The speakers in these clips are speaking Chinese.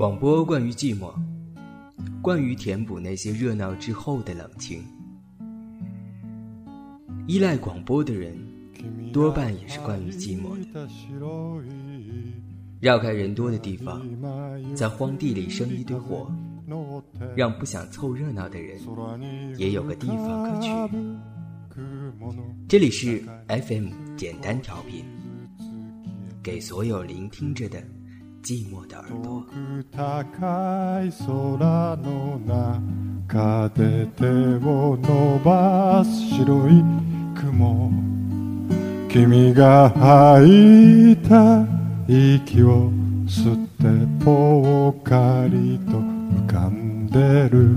广播关于寂寞，关于填补那些热闹之后的冷清。依赖广播的人，多半也是关于寂寞的。绕开人多的地方，在荒地里生一堆火，让不想凑热闹的人也有个地方可去。这里是 FM 简单调频，给所有聆听着的。寂寞的耳朵。高い空の中で手を伸ばす白い雲君が吐いた息を吸ってぽっかりと浮かんでる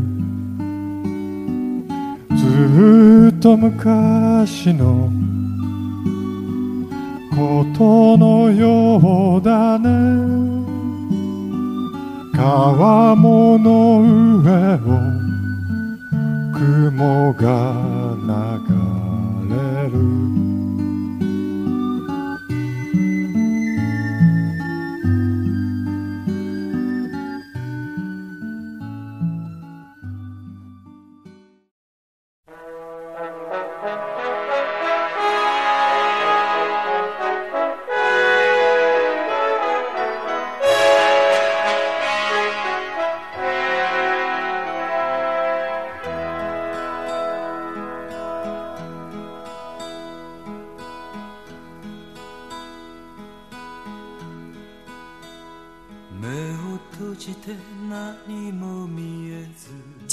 ずっと昔のことのようだね。川面の上を雲が流れる。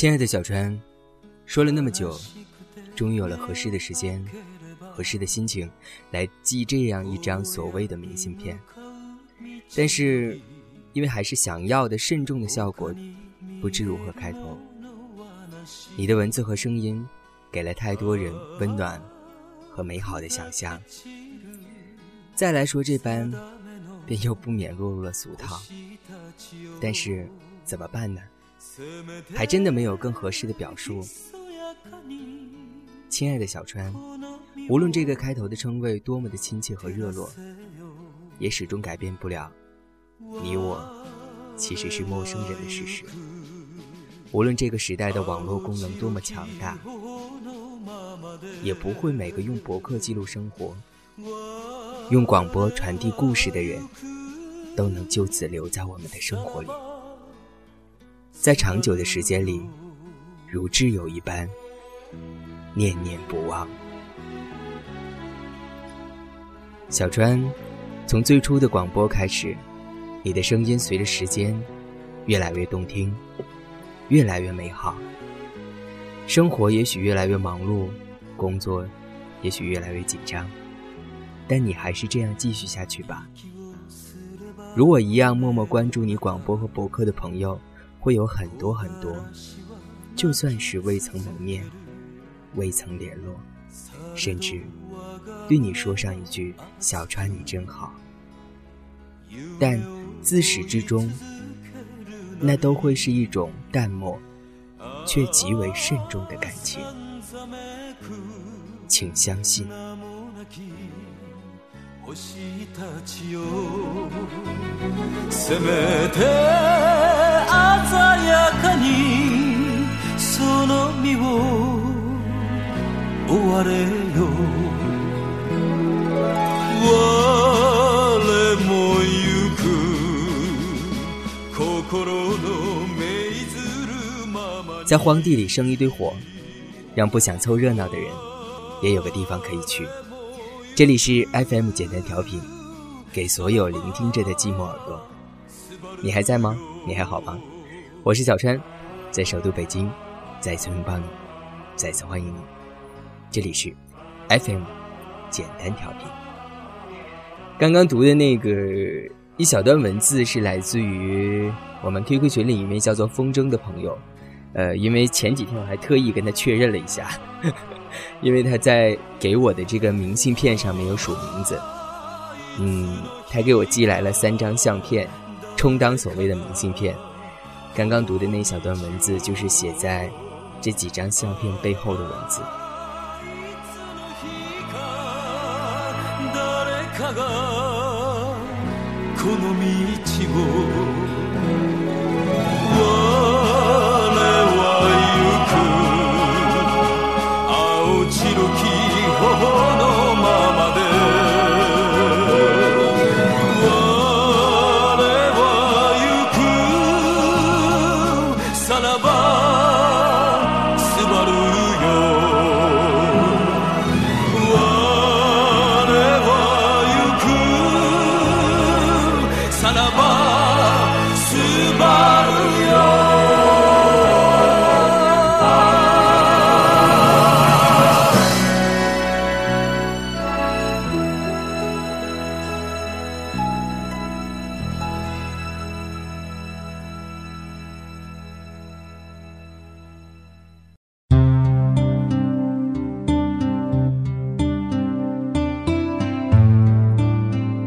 亲爱的小川，说了那么久，终于有了合适的时间、合适的心情来寄这样一张所谓的明信片。但是，因为还是想要的慎重的效果，不知如何开头。你的文字和声音，给了太多人温暖和美好的想象。再来说这般，便又不免落入了俗套。但是，怎么办呢？还真的没有更合适的表述。亲爱的小川，无论这个开头的称谓多么的亲切和热络，也始终改变不了你我其实是陌生人的事实。无论这个时代的网络功能多么强大，也不会每个用博客记录生活、用广播传递故事的人都能就此留在我们的生活里。在长久的时间里，如挚友一般，念念不忘。小川，从最初的广播开始，你的声音随着时间越来越动听，越来越美好。生活也许越来越忙碌，工作也许越来越紧张，但你还是这样继续下去吧。如我一样默默关注你广播和博客的朋友。会有很多很多，就算是未曾谋面、未曾联络，甚至对你说上一句“小川你真好”，但自始至终，那都会是一种淡漠却极为慎重的感情，请相信。在荒地里生一堆火，让不想凑热闹的人也有个地方可以去。这里是 FM 简单调频，给所有聆听着的寂寞耳朵。你还在吗？你还好吗？我是小川，在首都北京，再次拥抱你，再次欢迎你。这里是 FM 简单调频。刚刚读的那个一小段文字是来自于我们 QQ 群里一位叫做风筝的朋友。呃，因为前几天我还特意跟他确认了一下，因为他在给我的这个明信片上没有署名字。嗯，他给我寄来了三张相片，充当所谓的明信片。刚刚读的那小段文字，就是写在这几张相片背后的文字。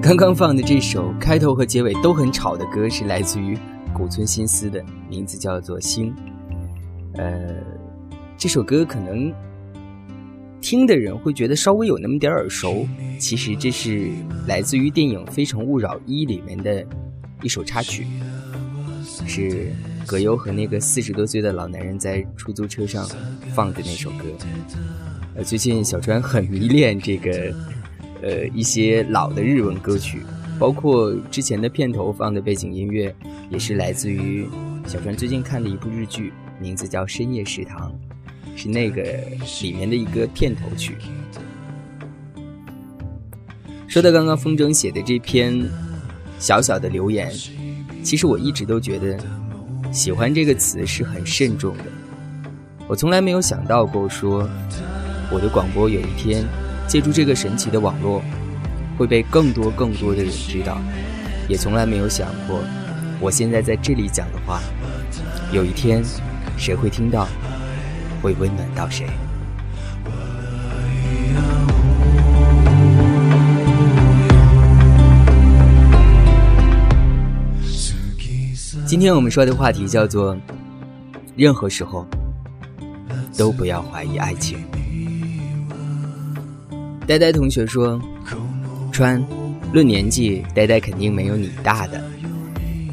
刚刚放的这首开头和结尾都很吵的歌，是来自于古村新司的，名字叫做《星》。呃，这首歌可能听的人会觉得稍微有那么点耳熟，其实这是来自于电影《非诚勿扰一》里面的一首插曲，是葛优和那个四十多岁的老男人在出租车上放的那首歌。呃，最近小川很迷恋这个。呃，一些老的日文歌曲，包括之前的片头放的背景音乐，也是来自于小川最近看的一部日剧，名字叫《深夜食堂》，是那个里面的一个片头曲。说到刚刚风筝写的这篇小小的留言，其实我一直都觉得“喜欢”这个词是很慎重的。我从来没有想到过说我的广播有一天。借助这个神奇的网络，会被更多更多的人知道，也从来没有想过，我现在在这里讲的话，有一天谁会听到，会温暖到谁。今天我们说的话题叫做：任何时候都不要怀疑爱情。呆呆同学说：“川，论年纪，呆呆肯定没有你大的；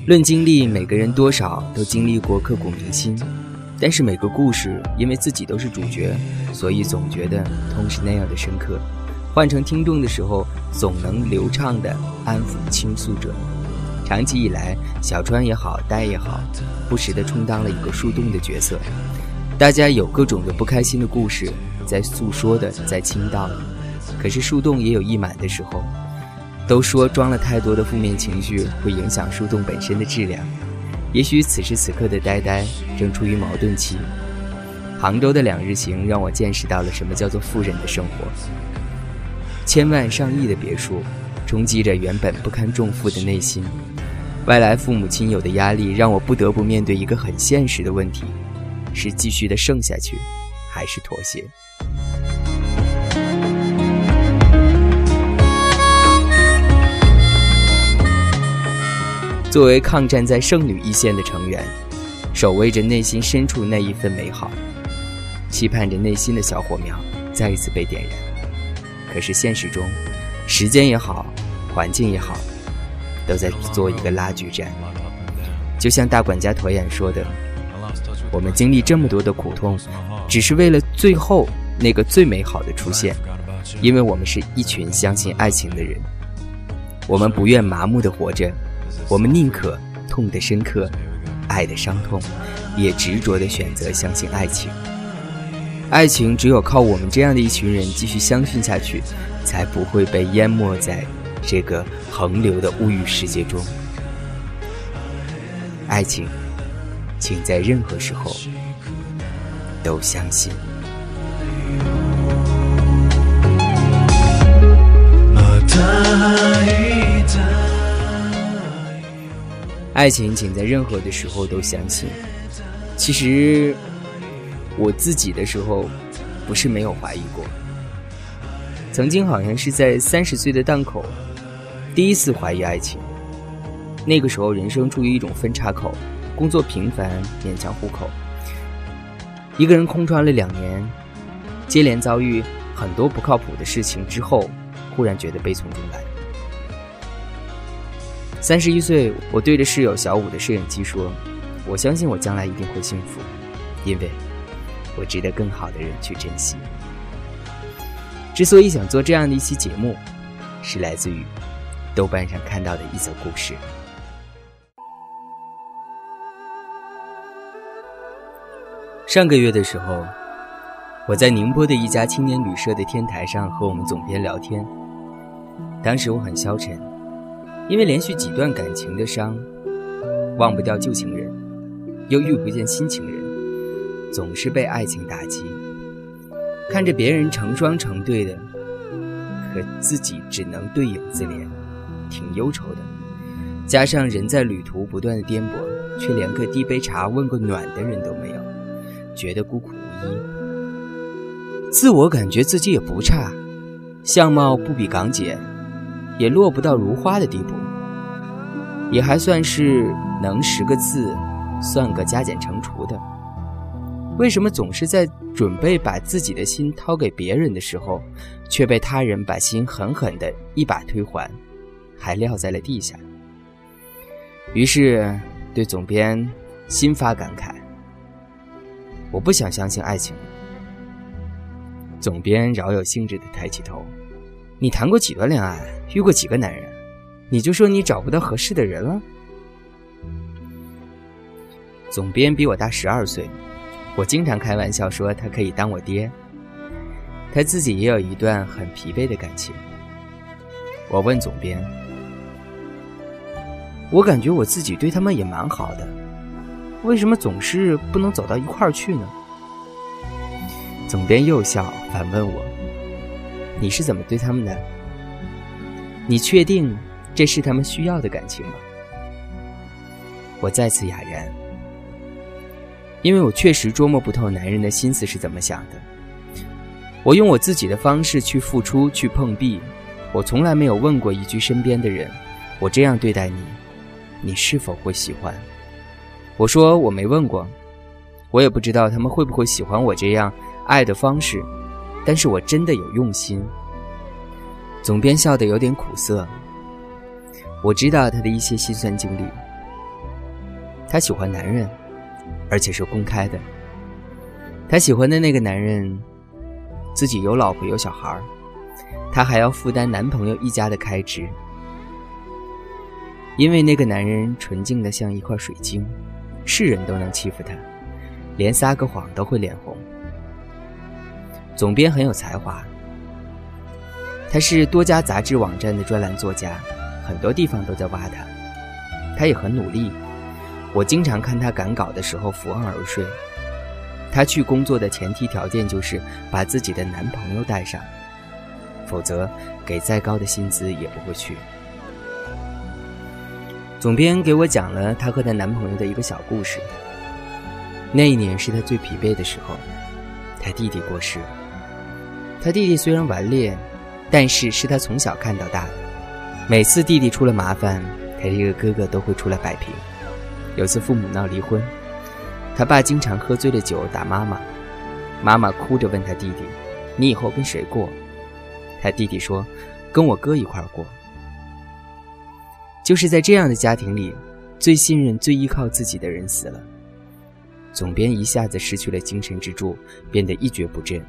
论经历，每个人多少都经历过刻骨铭心。但是每个故事，因为自己都是主角，所以总觉得痛是那样的深刻。换成听众的时候，总能流畅的安抚倾诉者。长期以来，小川也好，呆也好，不时的充当了一个树洞的角色。大家有各种的不开心的故事，在诉说的，在倾倒的。”可是树洞也有溢满的时候，都说装了太多的负面情绪会影响树洞本身的质量。也许此时此刻的呆呆正处于矛盾期。杭州的两日行让我见识到了什么叫做富人的生活。千万上亿的别墅，冲击着原本不堪重负的内心。外来父母亲友的压力让我不得不面对一个很现实的问题：是继续的剩下去，还是妥协？作为抗战在剩女一线的成员，守卫着内心深处那一份美好，期盼着内心的小火苗再一次被点燃。可是现实中，时间也好，环境也好，都在做一个拉锯战。就像大管家驼眼说的：“我们经历这么多的苦痛，只是为了最后那个最美好的出现，因为我们是一群相信爱情的人，我们不愿麻木的活着。”我们宁可痛得深刻，爱的伤痛，也执着的选择相信爱情。爱情只有靠我们这样的一群人继续相信下去，才不会被淹没在这个横流的物欲世界中。爱情，请在任何时候都相信。爱情，请在任何的时候都相信。其实，我自己的时候，不是没有怀疑过。曾经好像是在三十岁的档口，第一次怀疑爱情。那个时候，人生处于一种分叉口，工作平凡，勉强糊口。一个人空窗了两年，接连遭遇很多不靠谱的事情之后，忽然觉得悲从中来。三十一岁，我对着室友小五的摄影机说：“我相信我将来一定会幸福，因为我值得更好的人去珍惜。”之所以想做这样的一期节目，是来自于豆瓣上看到的一则故事。上个月的时候，我在宁波的一家青年旅社的天台上和我们总编聊天。当时我很消沉，因为连续几段感情的伤，忘不掉旧情人，又遇不见新情人，总是被爱情打击。看着别人成双成对的，可自己只能对影自怜，挺忧愁的。加上人在旅途不断的颠簸，却连个递杯茶、问个暖的人都没有。觉得孤苦无依，自我感觉自己也不差，相貌不比港姐，也落不到如花的地步，也还算是能识个字，算个加减乘除的。为什么总是在准备把自己的心掏给别人的时候，却被他人把心狠狠的一把推还，还撂在了地下？于是对总编心发感慨。我不想相信爱情。总编饶有兴致的抬起头：“你谈过几段恋爱，遇过几个男人，你就说你找不到合适的人了？”总编比我大十二岁，我经常开玩笑说他可以当我爹。他自己也有一段很疲惫的感情。我问总编：“我感觉我自己对他们也蛮好的。”为什么总是不能走到一块儿去呢？总编又笑，反问我：“你是怎么对他们的？你确定这是他们需要的感情吗？”我再次哑然，因为我确实捉摸不透男人的心思是怎么想的。我用我自己的方式去付出，去碰壁，我从来没有问过一句身边的人：“我这样对待你，你是否会喜欢？”我说我没问过，我也不知道他们会不会喜欢我这样爱的方式，但是我真的有用心。总编笑得有点苦涩。我知道他的一些心酸经历。他喜欢男人，而且是公开的。他喜欢的那个男人，自己有老婆有小孩他还要负担男朋友一家的开支，因为那个男人纯净的像一块水晶。是人都能欺负他，连撒个谎都会脸红。总编很有才华，他是多家杂志网站的专栏作家，很多地方都在挖他。他也很努力，我经常看他赶稿的时候伏案而睡。他去工作的前提条件就是把自己的男朋友带上，否则给再高的薪资也不会去。总编给我讲了她和她男朋友的一个小故事。那一年是她最疲惫的时候，她弟弟过世了。他弟弟虽然顽劣，但是是他从小看到大的。每次弟弟出了麻烦，他这个哥哥都会出来摆平。有次父母闹离婚，他爸经常喝醉了酒打妈妈，妈妈哭着问他弟弟：“你以后跟谁过？”他弟弟说：“跟我哥一块过。”就是在这样的家庭里，最信任、最依靠自己的人死了，总编一下子失去了精神支柱，变得一蹶不振。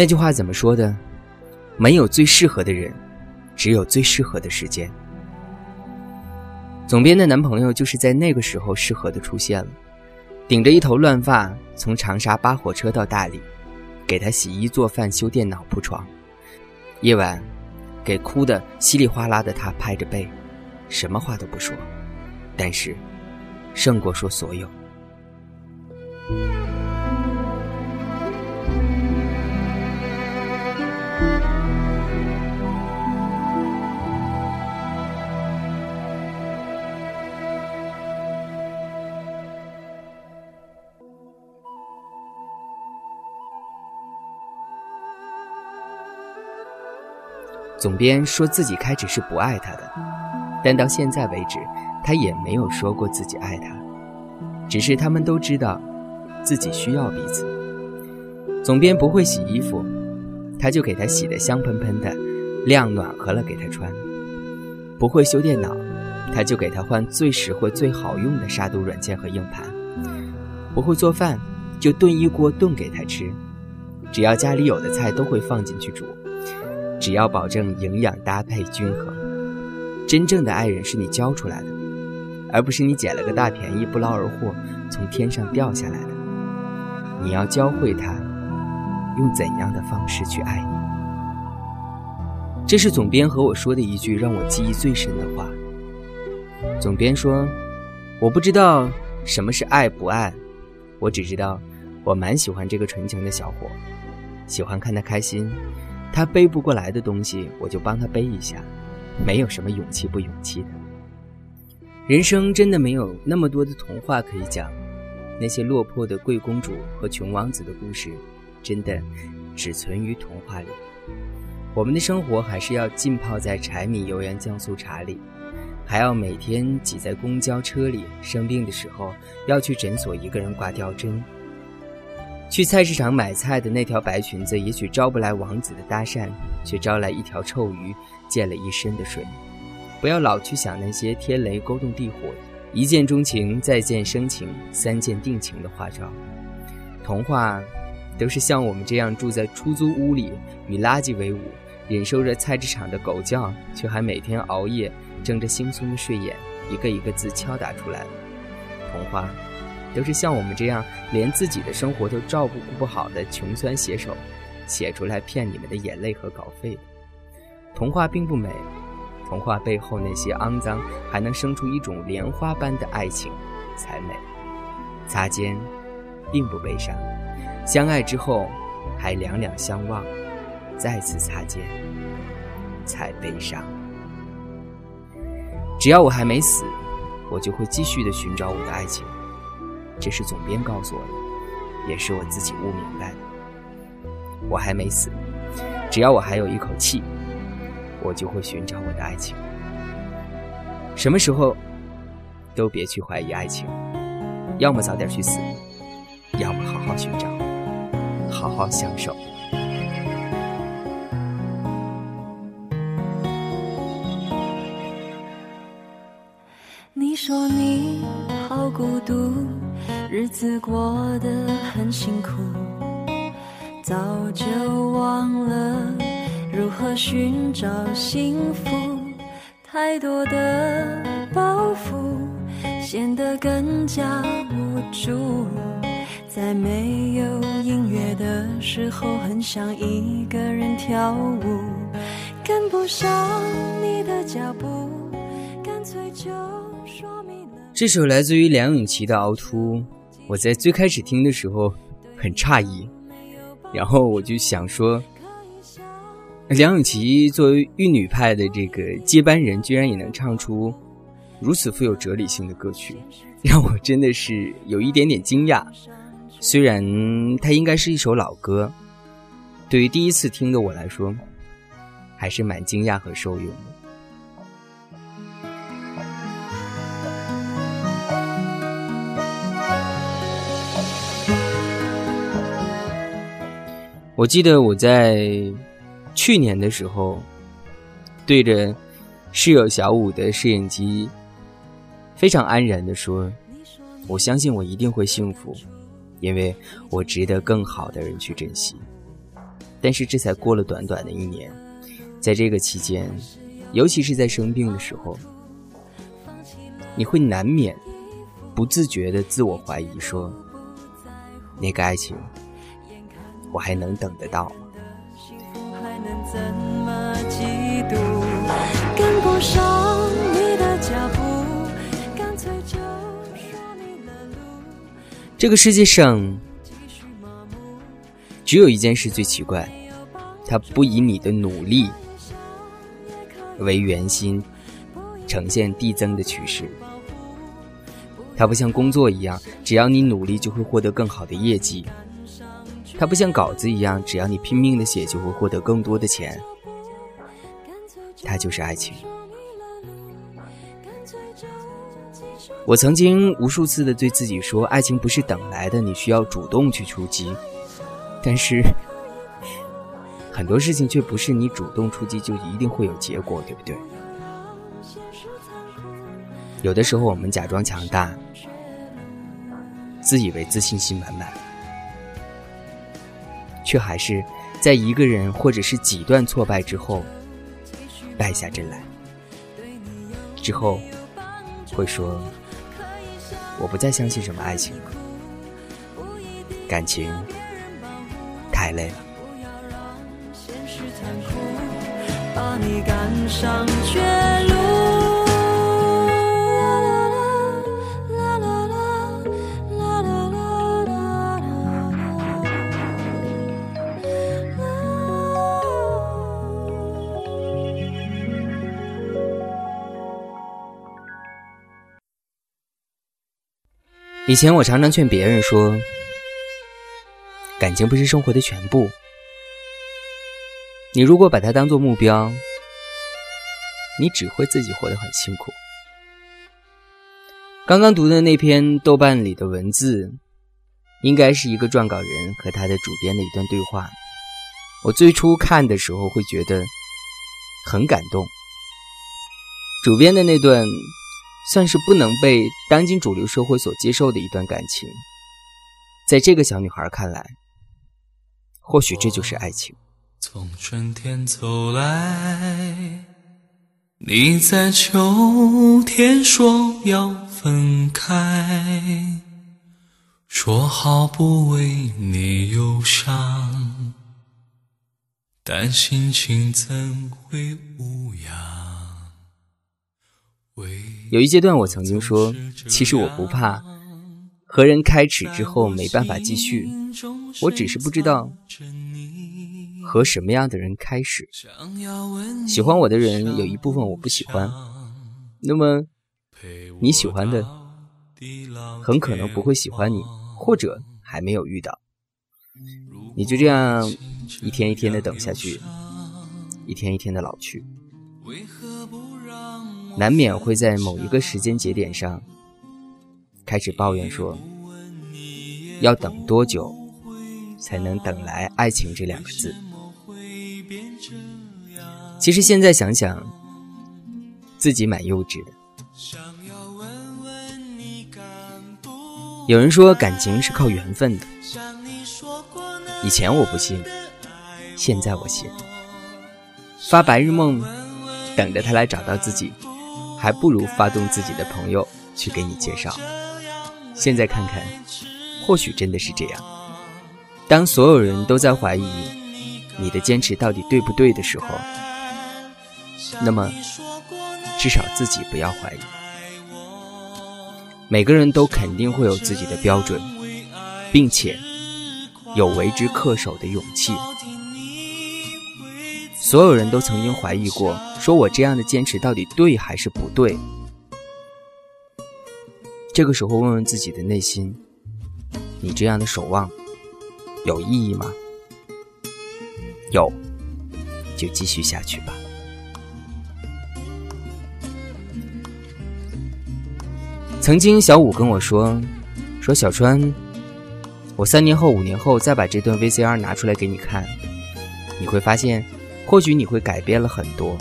那句话怎么说的？没有最适合的人，只有最适合的时间。总编的男朋友就是在那个时候适合的出现了，顶着一头乱发，从长沙扒火车到大理，给他洗衣做饭、修电脑、铺床，夜晚。给哭的稀里哗啦的他拍着背，什么话都不说，但是胜过说所有。总编说自己开始是不爱他的，但到现在为止，他也没有说过自己爱他，只是他们都知道自己需要彼此。总编不会洗衣服，他就给他洗得香喷喷的，晾暖和了给他穿；不会修电脑，他就给他换最实惠、最好用的杀毒软件和硬盘；不会做饭，就炖一锅炖给他吃，只要家里有的菜都会放进去煮。只要保证营养搭配均衡，真正的爱人是你教出来的，而不是你捡了个大便宜不劳而获从天上掉下来的。你要教会他用怎样的方式去爱你。这是总编和我说的一句让我记忆最深的话。总编说：“我不知道什么是爱不爱，我只知道我蛮喜欢这个纯情的小伙，喜欢看他开心。他背不过来的东西，我就帮他背一下，没有什么勇气不勇气的。人生真的没有那么多的童话可以讲，那些落魄的贵公主和穷王子的故事，真的只存于童话里。我们的生活还是要浸泡在柴米油盐酱醋茶里。”还要每天挤在公交车里，生病的时候要去诊所一个人挂吊针。去菜市场买菜的那条白裙子，也许招不来王子的搭讪，却招来一条臭鱼，溅了一身的水。不要老去想那些天雷勾动地火、一见钟情、再见生情、三见定情的花招。童话，都是像我们这样住在出租屋里，与垃圾为伍，忍受着菜市场的狗叫，却还每天熬夜。睁着惺忪的睡眼，一个一个字敲打出来。童话，都是像我们这样连自己的生活都照顾不好的穷酸写手写出来骗你们的眼泪和稿费。童话并不美，童话背后那些肮脏还能生出一种莲花般的爱情才美。擦肩，并不悲伤；相爱之后，还两两相望，再次擦肩，才悲伤。只要我还没死，我就会继续的寻找我的爱情。这是总编告诉我的，也是我自己悟明白的。我还没死，只要我还有一口气，我就会寻找我的爱情。什么时候都别去怀疑爱情，要么早点去死，要么好好寻找，好好享受。说你好孤独，日子过得很辛苦，早就忘了如何寻找幸福。太多的包袱显得更加无助，在没有音乐的时候，很想一个人跳舞，跟不上你的脚步，干脆就说明了。这首来自于梁咏琪的《凹凸》，我在最开始听的时候很诧异，然后我就想说，梁咏琪作为玉女派的这个接班人，居然也能唱出如此富有哲理性的歌曲，让我真的是有一点点惊讶。虽然它应该是一首老歌，对于第一次听的我来说，还是蛮惊讶和受用的。我记得我在去年的时候，对着室友小五的摄影机，非常安然的说：“我相信我一定会幸福，因为我值得更好的人去珍惜。”但是这才过了短短的一年，在这个期间，尤其是在生病的时候，你会难免不自觉的自我怀疑，说：“那个爱情。”我还能等得到吗？这个世界上只有一件事最奇怪，它不以你的努力为圆心，呈现递增的趋势。它不像工作一样，只要你努力就会获得更好的业绩。它不像稿子一样，只要你拼命的写，就会获得更多的钱。它就是爱情。我曾经无数次的对自己说，爱情不是等来的，你需要主动去出击。但是，很多事情却不是你主动出击就一定会有结果，对不对？有的时候，我们假装强大，自以为自信心满满。却还是在一个人或者是几段挫败之后败下阵来，之后会说：“我不再相信什么爱情了。”感情太累了。把你赶上绝路。以前我常常劝别人说，感情不是生活的全部。你如果把它当做目标，你只会自己活得很辛苦。刚刚读的那篇豆瓣里的文字，应该是一个撰稿人和他的主编的一段对话。我最初看的时候会觉得很感动。主编的那段。算是不能被当今主流社会所接受的一段感情，在这个小女孩看来，或许这就是爱情。从春天走来，你在秋天说要分开，说好不为你忧伤，但心情怎会无恙？有一阶段，我曾经说，其实我不怕和人开始之后没办法继续，我只是不知道和什么样的人开始。喜欢我的人有一部分我不喜欢，那么你喜欢的很可能不会喜欢你，或者还没有遇到。你就这样一天一天的等下去，一天一天的老去。难免会在某一个时间节点上开始抱怨说：“要等多久才能等来爱情这两个字？”其实现在想想，自己蛮幼稚的。有人说感情是靠缘分的，以前我不信，现在我信。发白日梦，等着他来找到自己。还不如发动自己的朋友去给你介绍。现在看看，或许真的是这样。当所有人都在怀疑你的坚持到底对不对的时候，那么至少自己不要怀疑。每个人都肯定会有自己的标准，并且有为之恪守的勇气。所有人都曾经怀疑过，说我这样的坚持到底对还是不对？这个时候问问自己的内心，你这样的守望有意义吗？有，就继续下去吧。曾经小五跟我说，说小川，我三年后、五年后再把这段 VCR 拿出来给你看，你会发现。或许你会改变了很多。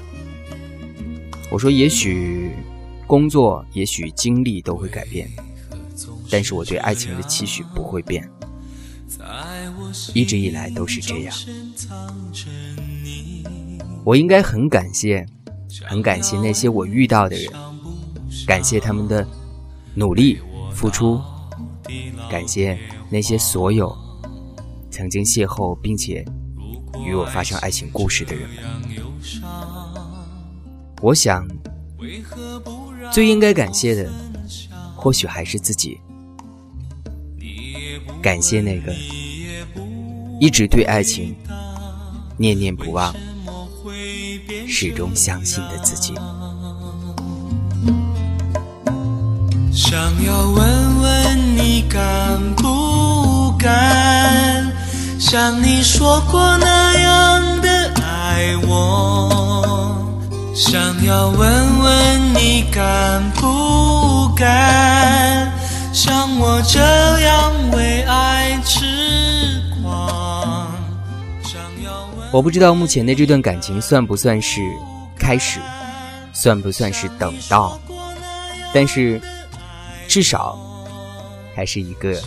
我说，也许工作，也许经历都会改变，但是我对爱情的期许不会变，一直以来都是这样。我应该很感谢，很感谢那些我遇到的人，感谢他们的努力付出，感谢那些所有曾经邂逅并且。与我发生爱情故事的人们，我想，最应该感谢的，或许还是自己。感谢那个一直对爱情念念不忘、始终相信的自己。想要问问你敢不敢？像你说过那样的爱我，想要问问你敢不敢像我这样为爱痴狂？我不知道目前的这段感情算不算是开始，算不算是等到，但是至少还是一个。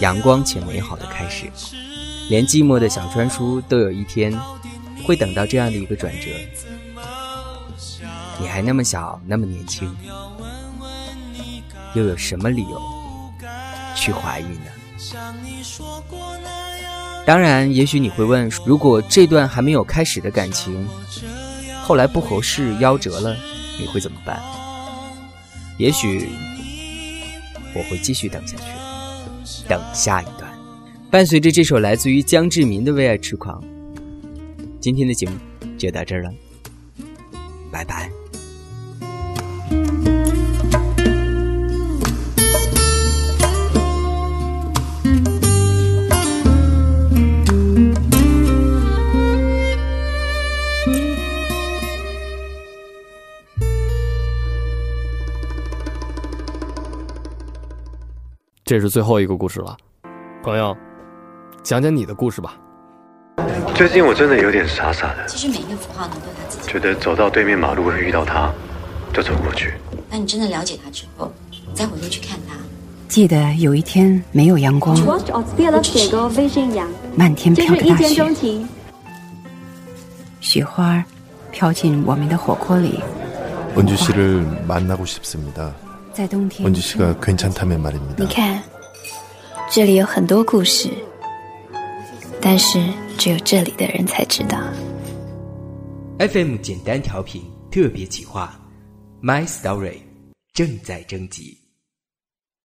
阳光且美好的开始，连寂寞的小川叔都有一天会等到这样的一个转折。你还那么小，那么年轻，又有什么理由去怀疑呢？当然，也许你会问，如果这段还没有开始的感情，后来不合适夭折了，你会怎么办？也许我会继续等下去，等下一。伴随着这首来自于江志民的《为爱痴狂》，今天的节目就到这儿了，拜拜。这是最后一个故事了，朋友，讲讲你的故事吧。最近我真的有点傻傻的。其实每一个符号呢，都有它自己。觉得走到对面马路会遇到他，就走过去。那你真的了解他之后，再回头去看他。记得有一天没有阳光，漫天飘着大雪，雪花飘进我们的火锅里。文주씨를만나고싶습니다在冬天，文주씨가괜찮다면말입니다你看，这里有很多故事， 但是只有这里的人才知道。FM 简单调频特别企划，《My Story》正在征集。